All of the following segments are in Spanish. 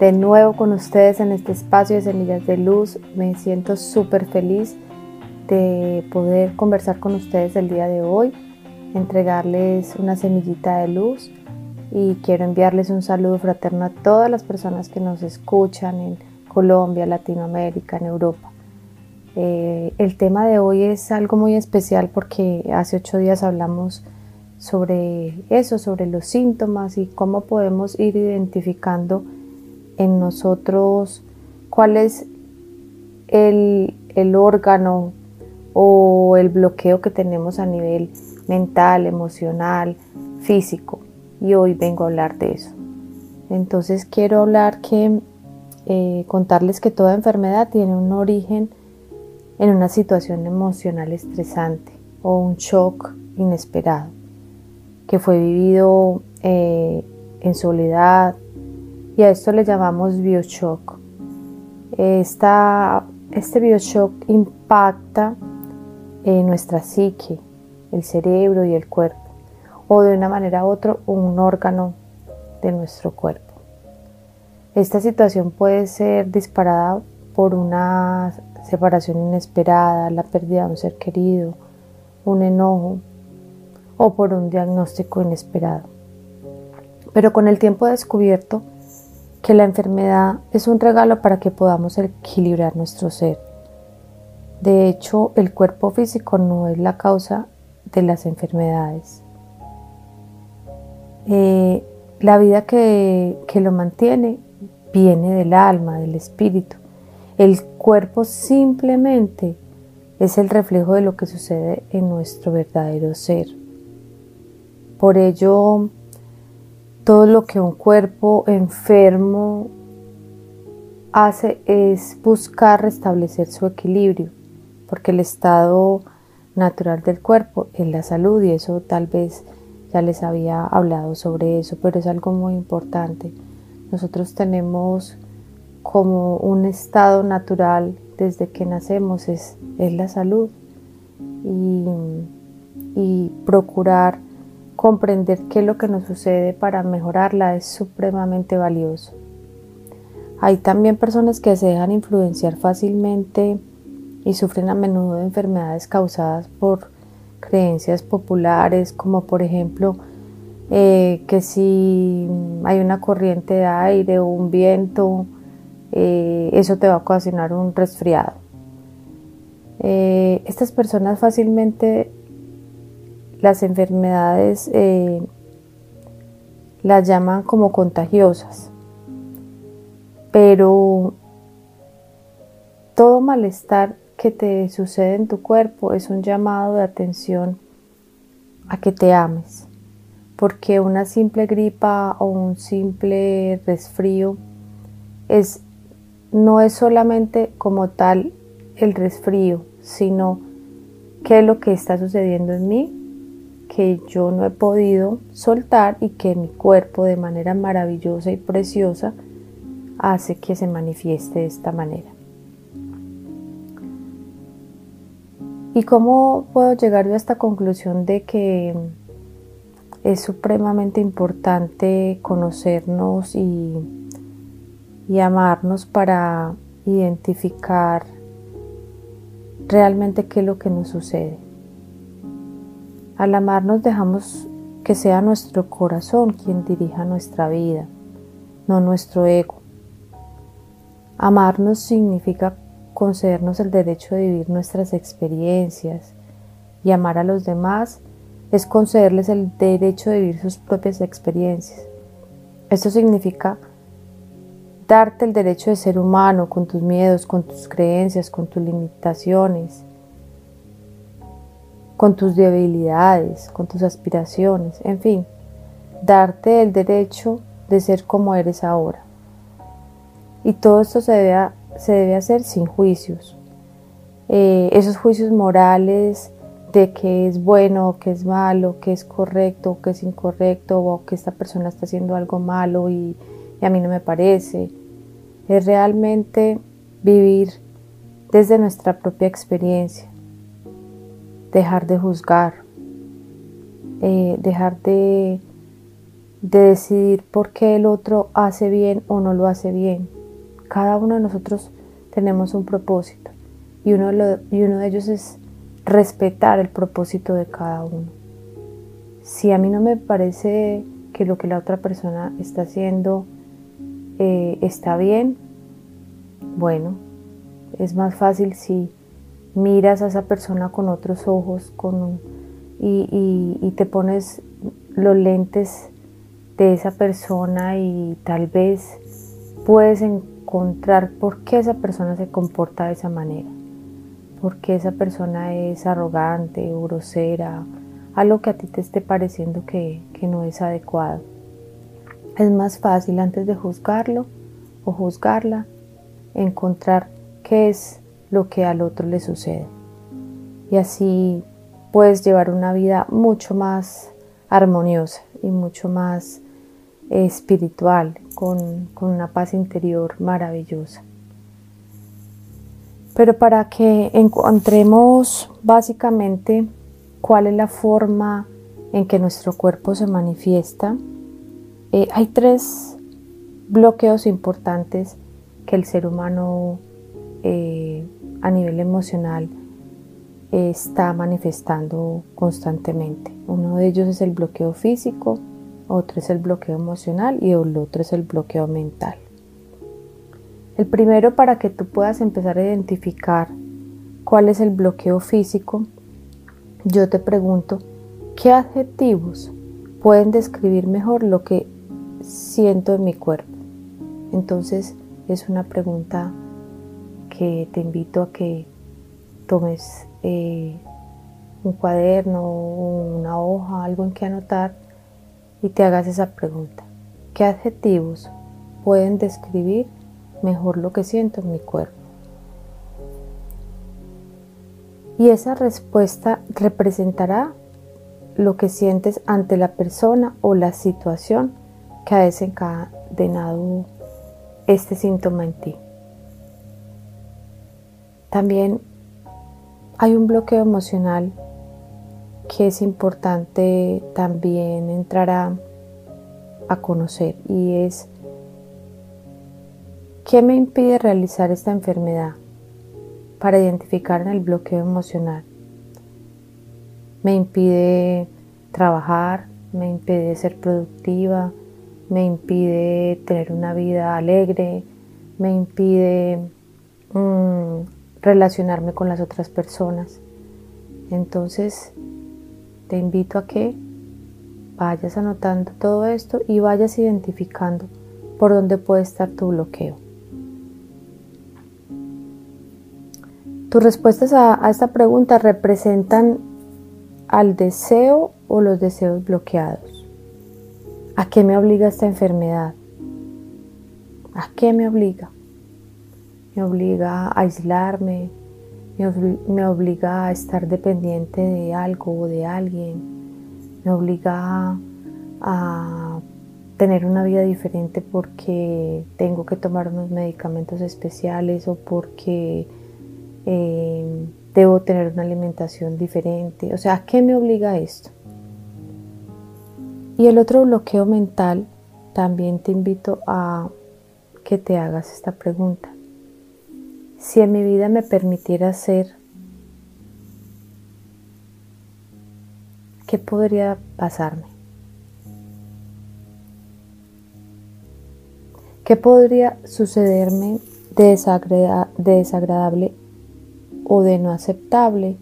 de nuevo con ustedes en este espacio de Semillas de Luz. Me siento súper feliz de poder conversar con ustedes el día de hoy, entregarles una semillita de luz y quiero enviarles un saludo fraterno a todas las personas que nos escuchan en Colombia, Latinoamérica, en Europa. Eh, el tema de hoy es algo muy especial porque hace ocho días hablamos sobre eso, sobre los síntomas y cómo podemos ir identificando en nosotros cuál es el, el órgano o el bloqueo que tenemos a nivel mental, emocional, físico. Y hoy vengo a hablar de eso. Entonces quiero hablar que, eh, contarles que toda enfermedad tiene un origen en una situación emocional estresante o un shock inesperado que fue vivido eh, en soledad y a esto le llamamos bioshock. Esta, este bioshock impacta en nuestra psique, el cerebro y el cuerpo o de una manera u otra un órgano de nuestro cuerpo. Esta situación puede ser disparada por una separación inesperada, la pérdida de un ser querido, un enojo o por un diagnóstico inesperado. Pero con el tiempo descubierto que la enfermedad es un regalo para que podamos equilibrar nuestro ser. De hecho, el cuerpo físico no es la causa de las enfermedades. Eh, la vida que lo mantiene viene del alma, del espíritu. El cuerpo simplemente es el reflejo de lo que sucede en nuestro verdadero ser. Por ello, todo lo que un cuerpo enfermo hace es buscar restablecer su equilibrio, porque el estado natural del cuerpo es la salud y eso tal vez ya les había hablado sobre eso, pero es algo muy importante. Nosotros tenemos como un estado natural desde que nacemos es, es la salud y, y procurar comprender qué es lo que nos sucede para mejorarla es supremamente valioso. Hay también personas que se dejan influenciar fácilmente y sufren a menudo de enfermedades causadas por creencias populares como por ejemplo eh, que si hay una corriente de aire o un viento eh, eso te va a ocasionar un resfriado. Eh, estas personas fácilmente las enfermedades eh, las llaman como contagiosas, pero todo malestar que te sucede en tu cuerpo es un llamado de atención a que te ames, porque una simple gripa o un simple resfrío es no es solamente como tal el resfrío, sino qué es lo que está sucediendo en mí, que yo no he podido soltar y que mi cuerpo de manera maravillosa y preciosa hace que se manifieste de esta manera. ¿Y cómo puedo llegar yo a esta conclusión de que es supremamente importante conocernos y y amarnos para identificar realmente qué es lo que nos sucede. Al amarnos dejamos que sea nuestro corazón quien dirija nuestra vida, no nuestro ego. Amarnos significa concedernos el derecho de vivir nuestras experiencias y amar a los demás es concederles el derecho de vivir sus propias experiencias. Esto significa darte el derecho de ser humano con tus miedos, con tus creencias, con tus limitaciones, con tus debilidades, con tus aspiraciones, en fin, darte el derecho de ser como eres ahora. Y todo esto se debe se debe hacer sin juicios. Eh, esos juicios morales de que es bueno, que es malo, que es correcto, que es incorrecto, o que esta persona está haciendo algo malo y a mí no me parece. Es realmente vivir desde nuestra propia experiencia, dejar de juzgar, eh, dejar de, de decidir por qué el otro hace bien o no lo hace bien. Cada uno de nosotros tenemos un propósito y uno, y uno de ellos es respetar el propósito de cada uno. Si a mí no me parece que lo que la otra persona está haciendo eh, está bien, bueno, es más fácil si miras a esa persona con otros ojos con y, te pones los lentes de esa persona y tal vez puedes encontrar por qué esa persona se comporta de esa manera, por qué esa persona es arrogante o grosera, algo que a ti te esté pareciendo que, que no es adecuado. Es más fácil antes de juzgarlo o juzgarla encontrar qué es lo que al otro le sucede. Y así puedes llevar una vida mucho más armoniosa y mucho más espiritual, con, con una paz interior maravillosa. Pero para que encontremos básicamente cuál es la forma en que nuestro cuerpo se manifiesta, eh, hay tres bloqueos importantes que el ser humano eh, a nivel emocional está manifestando constantemente. Uno de ellos es el bloqueo físico, otro es el bloqueo emocional y el otro es el bloqueo mental. El primero para que tú puedas empezar a identificar cuál es el bloqueo físico, yo te pregunto, ¿qué adjetivos pueden describir mejor lo que siento en mi cuerpo? Entonces es una pregunta que te invito a que tomes eh, un cuaderno, una hoja, algo en que anotar y te hagas esa pregunta. ¿Qué adjetivos pueden describir mejor lo que siento en mi cuerpo? Y esa respuesta representará lo que sientes ante la persona o la situación que ha desencadenado este síntoma en ti. También hay un bloqueo emocional que es importante también entrar a, conocer y es ¿qué me impide realizar esta enfermedad? Para identificar en el bloqueo emocional. Me impide trabajar, me impide ser productiva, me impide tener una vida alegre, me impide mm, relacionarme con las otras personas. Entonces, te invito a que vayas anotando todo esto y vayas identificando por dónde puede estar tu bloqueo. Tus respuestas a, a esta pregunta representan al deseo o los deseos bloqueados. ¿A qué me obliga esta enfermedad? ¿A qué me obliga? Me obliga a aislarme, me, obliga a estar dependiente de algo o de alguien, me obliga a tener una vida diferente porque tengo que tomar unos medicamentos especiales o porque eh, debo tener una alimentación diferente. O sea, ¿a qué me obliga esto? Y el otro bloqueo mental, también te invito a que te hagas esta pregunta. Si en mi vida me permitiera ser, ¿qué podría pasarme? ¿Qué podría sucederme de, desagradable o de no aceptable?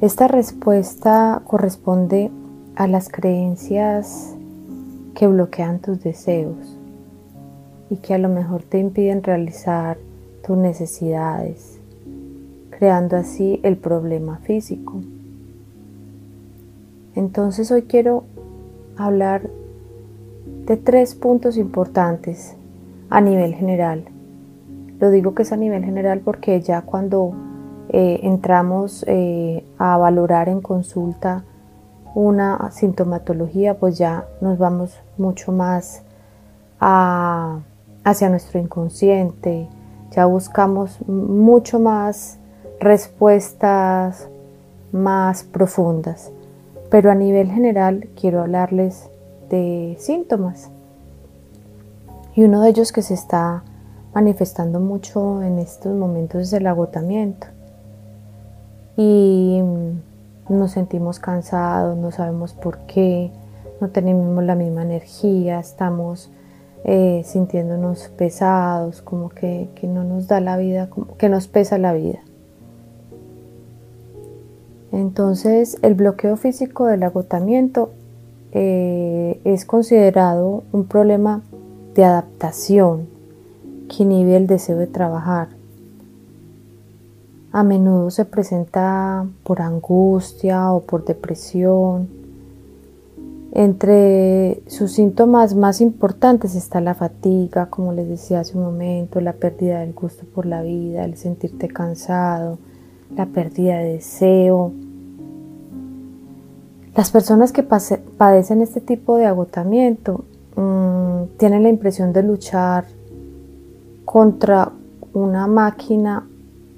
Esta respuesta corresponde a las creencias que bloquean tus deseos y que a lo mejor te impiden realizar tus necesidades, creando así el problema físico. Entonces hoy quiero hablar de tres puntos importantes a nivel general. Lo digo que es a nivel general porque ya cuando eh, entramos eh, a valorar en consulta una sintomatología, pues ya nos vamos mucho más hacia nuestro inconsciente, ya buscamos mucho más respuestas más profundas. Pero a nivel general quiero hablarles de síntomas. Y uno de ellos que se está manifestando mucho en estos momentos es el agotamiento. Y nos sentimos cansados, no sabemos por qué, no tenemos la misma energía, estamos eh, sintiéndonos pesados, como que, no nos da la vida, que nos pesa la vida. Entonces el bloqueo físico del agotamiento eh, es considerado un problema de adaptación que inhibe el deseo de trabajar. A menudo se presenta por angustia o por depresión. Entre sus síntomas más importantes está la fatiga, como les decía hace un momento, la pérdida del gusto por la vida, el sentirte cansado, la pérdida de deseo. Las personas que padecen este tipo de agotamiento mmm, tienen la impresión de luchar contra una máquina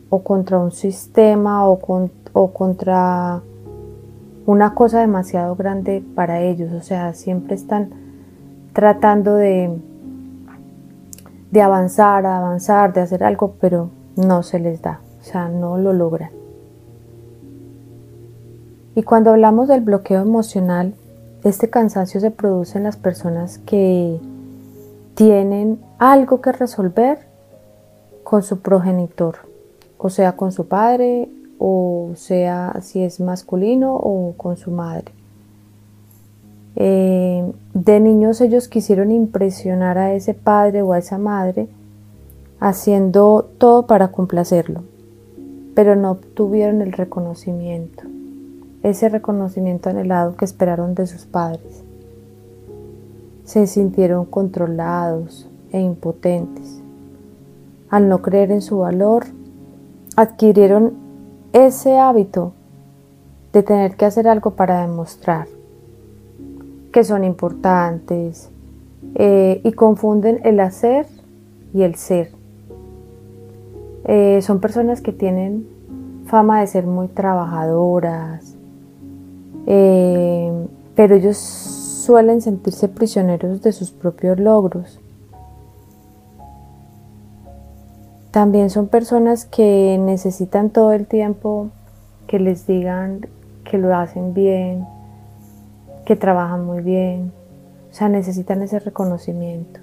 o contra un sistema o contra una cosa demasiado grande para ellos. O sea, siempre están tratando de, de avanzar, avanzar, de hacer algo, pero no se les da. O sea, no lo logran. Y cuando hablamos del bloqueo emocional, este cansancio se produce en las personas que tienen algo que resolver con su progenitor, o sea, con su padre, o sea, si es masculino o con su madre. Eh, de niños ellos quisieron impresionar a ese padre o a esa madre haciendo todo para complacerlo, pero no obtuvieron el reconocimiento ese reconocimiento anhelado que esperaron de sus padres. Se sintieron controlados e impotentes. Al no creer en su valor, adquirieron ese hábito de tener que hacer algo para demostrar que son importantes eh, y confunden el hacer y el ser. Eh, son personas que tienen fama de ser muy trabajadoras, eh, pero ellos suelen sentirse prisioneros de sus propios logros. También son personas que necesitan todo el tiempo que les digan que lo hacen bien, que trabajan muy bien, o sea, necesitan ese reconocimiento.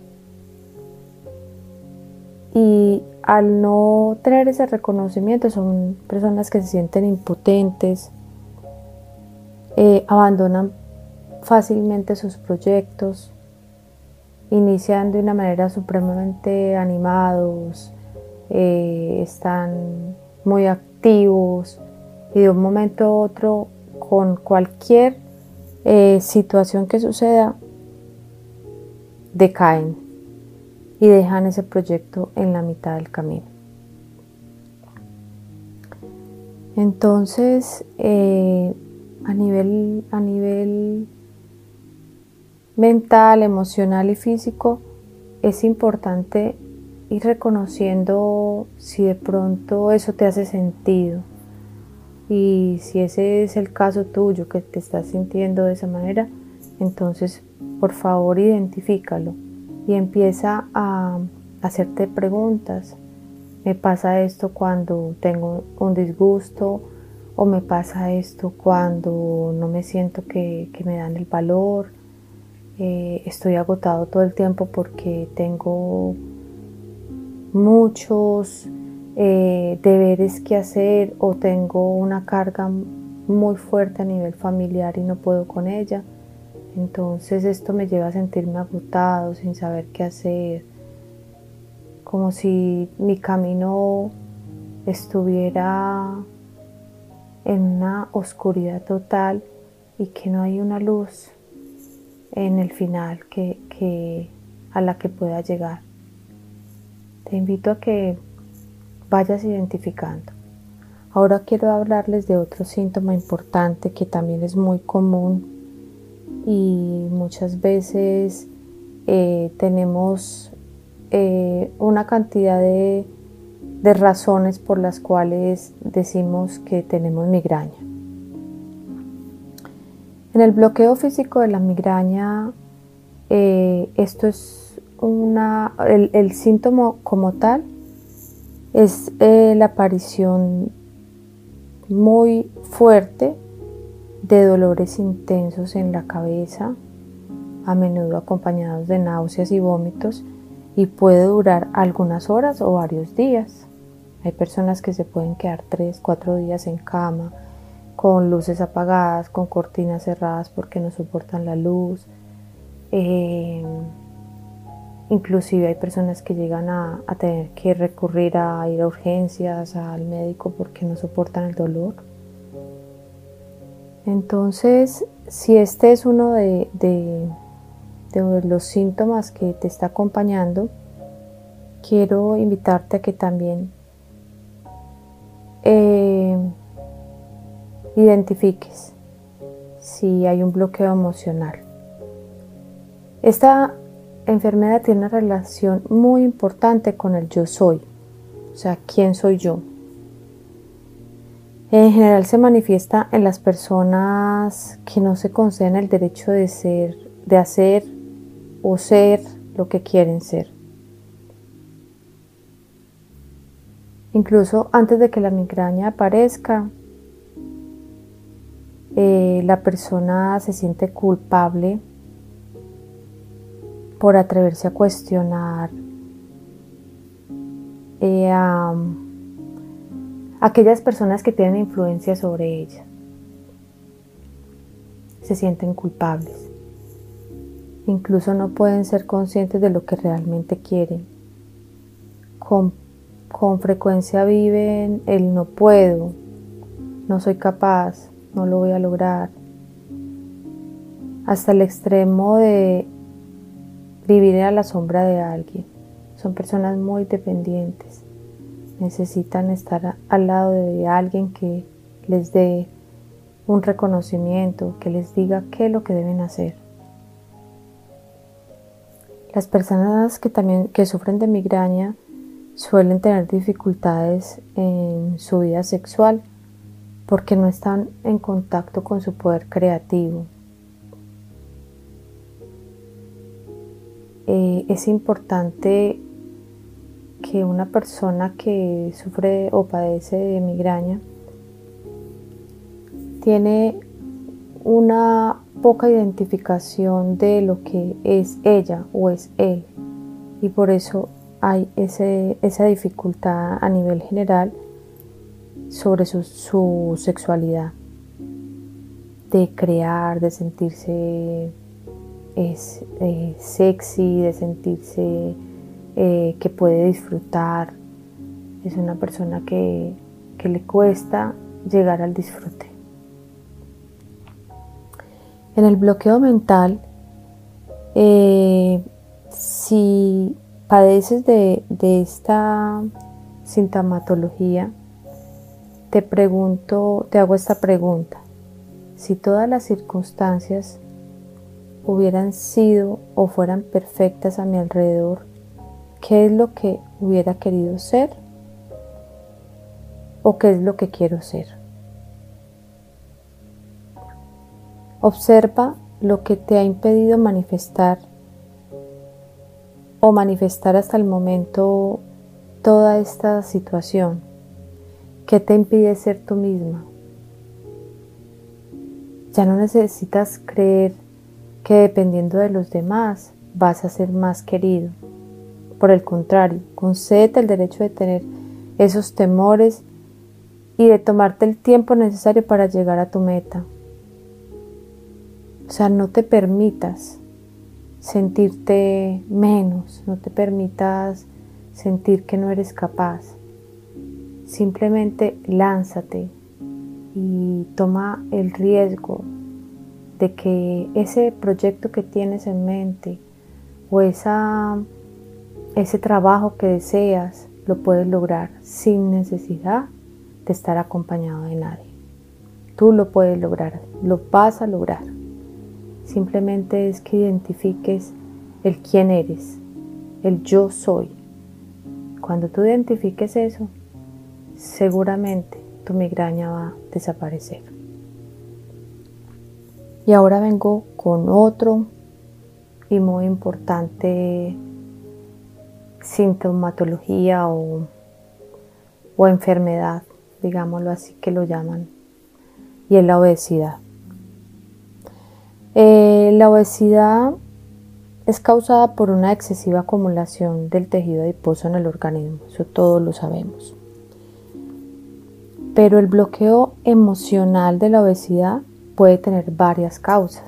Y al no tener ese reconocimiento son personas que se sienten impotentes, eh, abandonan fácilmente sus proyectos, inician de una manera supremamente animados, eh, están muy activos y de un momento a otro con cualquier eh, situación que suceda decaen y dejan ese proyecto en la mitad del camino. Entonces, a nivel, a nivel mental, emocional y físico, es importante ir reconociendo si de pronto eso te hace sentido. Y si ese es el caso tuyo, que te estás sintiendo de esa manera, entonces por favor identifícalo y empieza a hacerte preguntas. Me pasa esto cuando tengo un disgusto o me pasa esto cuando no me siento que, me dan el valor, eh, estoy agotado todo el tiempo porque tengo muchos eh, deberes que hacer o tengo una carga muy fuerte a nivel familiar y no puedo con ella. Entonces esto me lleva a sentirme agotado, sin saber qué hacer, como si mi camino estuviera en una oscuridad total y que no hay una luz en el final que, a la que pueda llegar. Te invito a que vayas identificando. Ahora quiero hablarles de otro síntoma importante que también es muy común y muchas veces eh, tenemos eh, una cantidad de, razones por las cuales decimos que tenemos migraña. En el bloqueo físico de la migraña, eh, esto es una, el, síntoma como tal es eh, la aparición muy fuerte de dolores intensos en la cabeza, a menudo acompañados de náuseas y vómitos, y puede durar algunas horas o varios días. Hay personas que se pueden quedar 3, 4 días en cama, con luces apagadas, con cortinas cerradas porque no soportan la luz. Eh, inclusive hay personas que llegan a, tener que recurrir a ir a urgencias, al médico porque no soportan el dolor. Entonces, si este es uno de, los síntomas que te está acompañando, quiero invitarte a que también eh, identifiques si hay un bloqueo emocional. Enfermedad tiene una relación muy importante con el yo soy, o sea, quién soy yo. En general se manifiesta en las personas que no se conceden el derecho de ser, de hacer o ser lo que quieren ser. Incluso antes de que la migraña aparezca, eh, la persona se siente culpable por atreverse a cuestionar eh, a aquellas personas que tienen influencia sobre ella. Se sienten culpables. Incluso no pueden ser conscientes de lo que realmente quieren. Con, con frecuencia viven el no puedo, no soy capaz, no lo voy a lograr. Hasta el extremo de vivir a la sombra de alguien. Son personas muy dependientes. Necesitan estar al lado de alguien que les dé un reconocimiento, que les diga qué es lo que deben hacer. Las personas que también que sufren de migraña suelen tener dificultades en su vida sexual porque no están en contacto con su poder creativo. Eh, es importante que una persona que sufre o padece de migraña tiene una poca identificación de lo que es ella o es él. Y por eso hay esa dificultad a nivel general sobre su, sexualidad, de crear, de sentirse es, eh, sexy, de sentirse eh, que puede disfrutar. Es una persona que, le cuesta llegar al disfrute. En el bloqueo mental, eh, si padeces de, de esta sintomatología, te pregunto, te hago esta pregunta. Si todas las circunstancias hubieran sido o fueran perfectas a mi alrededor, ¿qué es lo que hubiera querido ser? ¿O qué es lo que quiero ser? Observa lo que te ha impedido manifestar o manifestar hasta el momento toda esta situación. ¿Qué te impide ser tú misma? Ya no necesitas creer que dependiendo de los demás vas a ser más querido. Por el contrario, concédete el derecho de tener esos temores y de tomarte el tiempo necesario para llegar a tu meta. O sea, no te permitas sentirte menos, no te permitas sentir que no eres capaz. Simplemente lánzate y toma el riesgo de que ese proyecto que tienes en mente o esa, ese trabajo que deseas lo puedes lograr sin necesidad de estar acompañado de nadie. Tú lo puedes lograr, lo vas a lograr. Simplemente es que identifiques el quién eres, el yo soy. Cuando tú identifiques eso, seguramente tu migraña va a desaparecer. Y ahora vengo con otro y muy importante sintomatología o, o enfermedad, digámoslo así que lo llaman, y es la obesidad. Eh, la obesidad es causada por una excesiva acumulación del tejido adiposo en el organismo, eso todos lo sabemos. Pero el bloqueo emocional de la obesidad puede tener varias causas.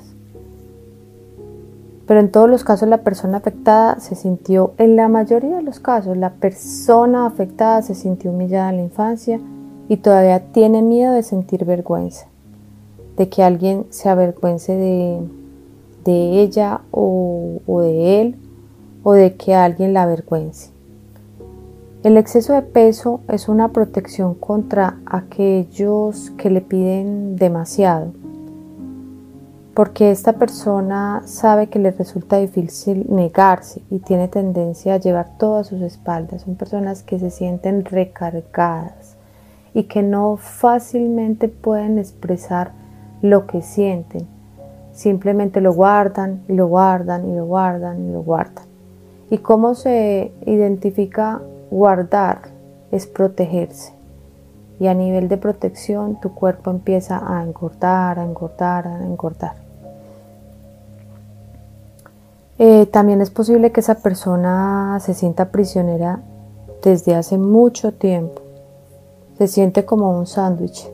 Pero en todos los casos la persona afectada se sintió, en la mayoría de los casos, la persona afectada se sintió humillada en la infancia y todavía tiene miedo de sentir vergüenza, de que alguien se avergüence de, ella o, o de él o de que alguien la avergüence. El exceso de peso es una protección contra aquellos que le piden demasiado porque esta persona sabe que le resulta difícil negarse y tiene tendencia a llevar todo a sus espaldas. Son personas que se sienten recargadas y que no fácilmente pueden expresar lo que sienten. Simplemente lo guardan y lo guardan y lo guardan y lo guardan. ¿Y cómo se identifica guardar? Es protegerse. Y a nivel de protección tu cuerpo empieza a engordar, a engordar, a engordar. Eh, también es posible que esa persona se sienta prisionera desde hace mucho tiempo. Se siente como un sándwich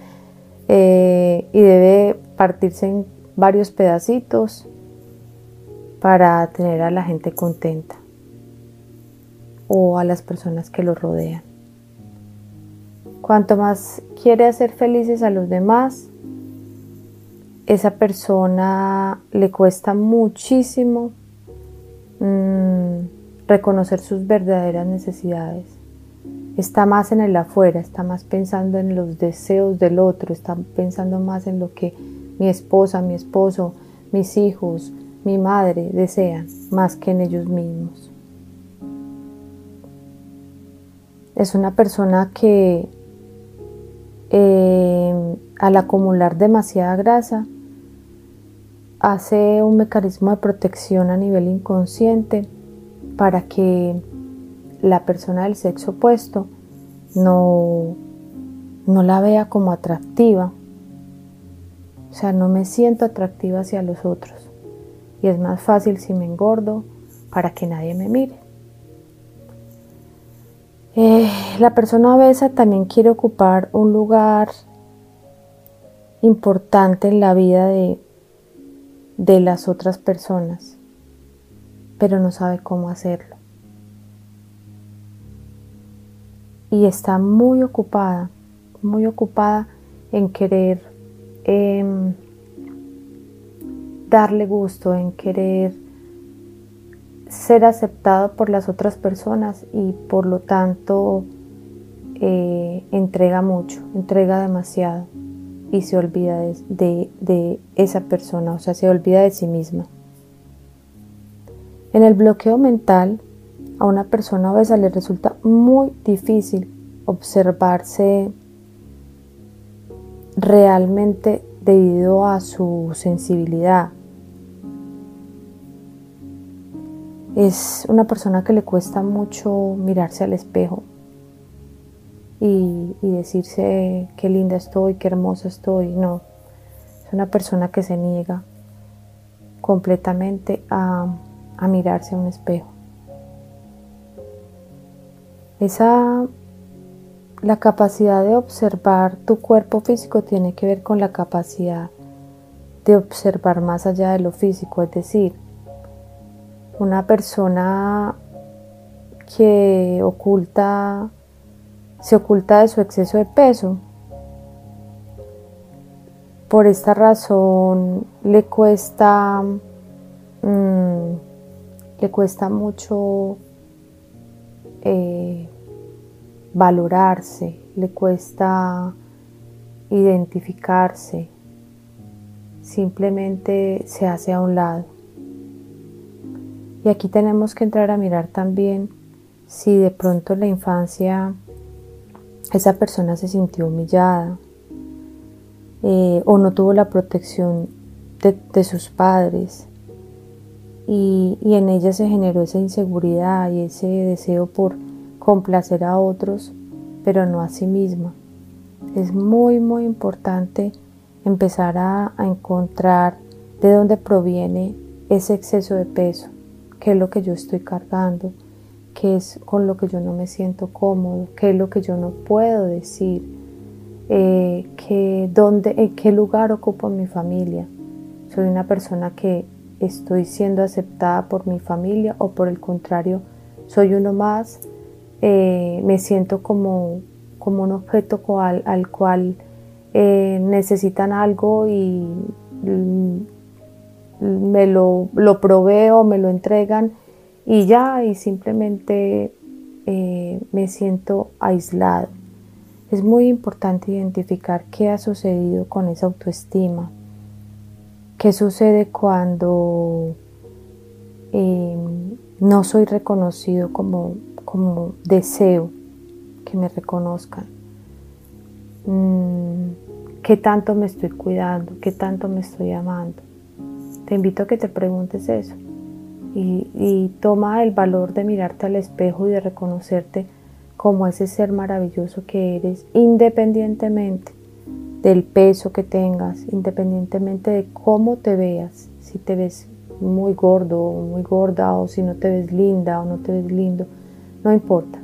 eh, y debe partirse en varios pedacitos para tener a la gente contenta o a las personas que lo rodean. Cuanto más quiere hacer felices a los demás, esa persona le cuesta muchísimo mm, reconocer sus verdaderas necesidades. Está más en el afuera, está más pensando en los deseos del otro, está pensando más en lo que mi esposa, mi esposo, mis hijos, mi madre desean, más que en ellos mismos. Es una persona que eh, al acumular demasiada grasa, hace un mecanismo de protección a nivel inconsciente para que la persona del sexo opuesto no, no la vea como atractiva. O sea, no me siento atractiva hacia los otros. Y es más fácil si me engordo para que nadie me mire. Eh, la persona obesa también quiere ocupar un lugar importante en la vida de, de las otras personas, pero no sabe cómo hacerlo. Y está muy ocupada, muy ocupada en querer em, darle gusto, en querer ser aceptado por las otras personas y por lo tanto eh, entrega mucho, entrega demasiado y se olvida de, esa persona, o sea, se olvida de sí misma. En el bloqueo mental, a una persona obesa le resulta muy difícil observarse realmente debido a su sensibilidad. Es una persona que le cuesta mucho mirarse al espejo, y, decirse qué linda estoy, qué hermosa estoy. No, es una persona que se niega completamente a, a mirarse a un espejo. Esa, la capacidad de observar tu cuerpo físico tiene que ver con la capacidad de observar más allá de lo físico, es decir, una persona que oculta se oculta de su exceso de peso, por esta razón le cuesta, mm, le cuesta mucho eh, valorarse, le cuesta identificarse, simplemente se hace a un lado. Y aquí tenemos que entrar a mirar también si de pronto en la infancia esa persona se sintió humillada eh, o no tuvo la protección de, sus padres y, y en ella se generó esa inseguridad y ese deseo por complacer a otros, pero no a sí misma. Es muy, muy importante empezar a, encontrar de dónde proviene ese exceso de peso, qué es lo que yo estoy cargando, qué es con lo que yo no me siento cómodo, qué es lo que yo no puedo decir, eh, dónde, en qué lugar ocupo mi familia. Soy una persona que estoy siendo aceptada por mi familia o por el contrario, soy uno más, eh, me siento como, como un objeto al cual eh, necesitan algo y me lo, lo, proveo, me lo entregan y ya, y simplemente eh, me siento aislado. Es muy importante identificar qué ha sucedido con esa autoestima, qué sucede cuando eh, no soy reconocido como, como deseo que me reconozcan. Mm, ¿Qué tanto me estoy cuidando? ¿Qué tanto me estoy amando? Te invito a que te preguntes eso y, toma el valor de mirarte al espejo y de reconocerte como ese ser maravilloso que eres, independientemente del peso que tengas, independientemente de cómo te veas, si te ves muy gordo o muy gorda o si no te ves linda o no te ves lindo, no importa.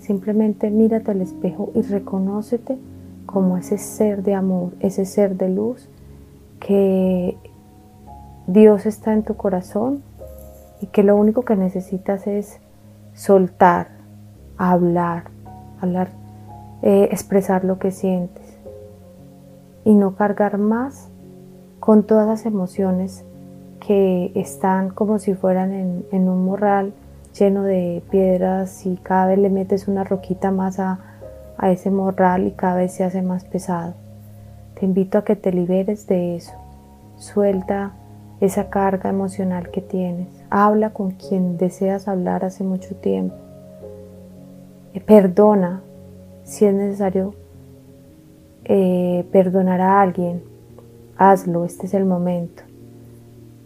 Simplemente mírate al espejo y reconócete como ese ser de amor, ese ser de luz, que Dios está en tu corazón y que lo único que necesitas es soltar, hablar, hablar, eh, expresar lo que sientes y no cargar más con todas las emociones que están como si fueran en, en un morral lleno de piedras y cada vez le metes una roquita más a, a ese morral y cada vez se hace más pesado. Te invito a que te liberes de eso. Suelta esa carga emocional que tienes. Habla con quien deseas hablar hace mucho tiempo. Eh, perdona si es necesario eh, perdonar a alguien. Hazlo, este es el momento.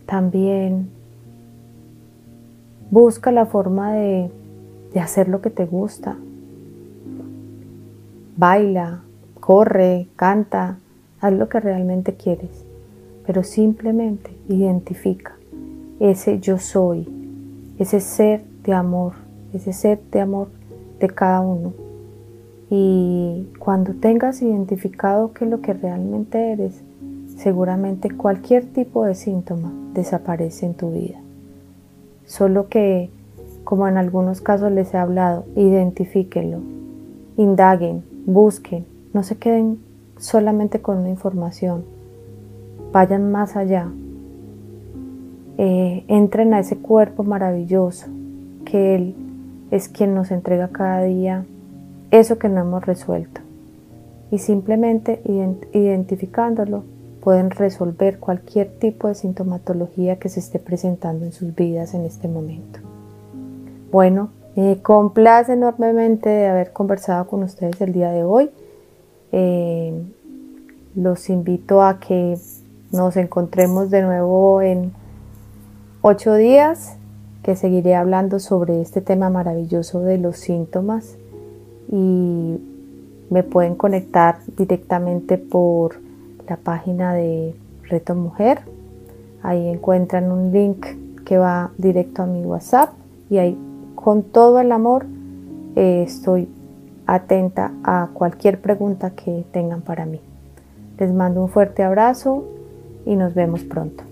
También busca la forma de, de hacer lo que te gusta, baila, corre, canta, haz lo que realmente quieres, pero simplemente identifica ese yo soy, ese ser de amor, ese ser de amor de cada uno. Y cuando tengas identificado qué es lo que realmente eres, seguramente cualquier tipo de síntoma desaparece en tu vida. Solo que, como en algunos casos les he hablado, identifíquenlo, indaguen, busquen, no se queden solamente con una información, vayan más allá, eh, entren a ese cuerpo maravilloso que Él es quien nos entrega cada día eso que no hemos resuelto. Y simplemente identificándolo pueden resolver cualquier tipo de sintomatología que se esté presentando en sus vidas en este momento. Bueno, me complace enormemente de haber conversado con ustedes el día de hoy. Eh, los invito a que nos encontremos de nuevo en ocho días, que seguiré hablando sobre este tema maravilloso de los síntomas y me pueden conectar directamente por la página de Reto Mujer. Ahí encuentran un link que va directo a mi WhatsApp y ahí con todo el amor eh, estoy atenta a cualquier pregunta que tengan para mí. Les mando un fuerte abrazo y nos vemos pronto.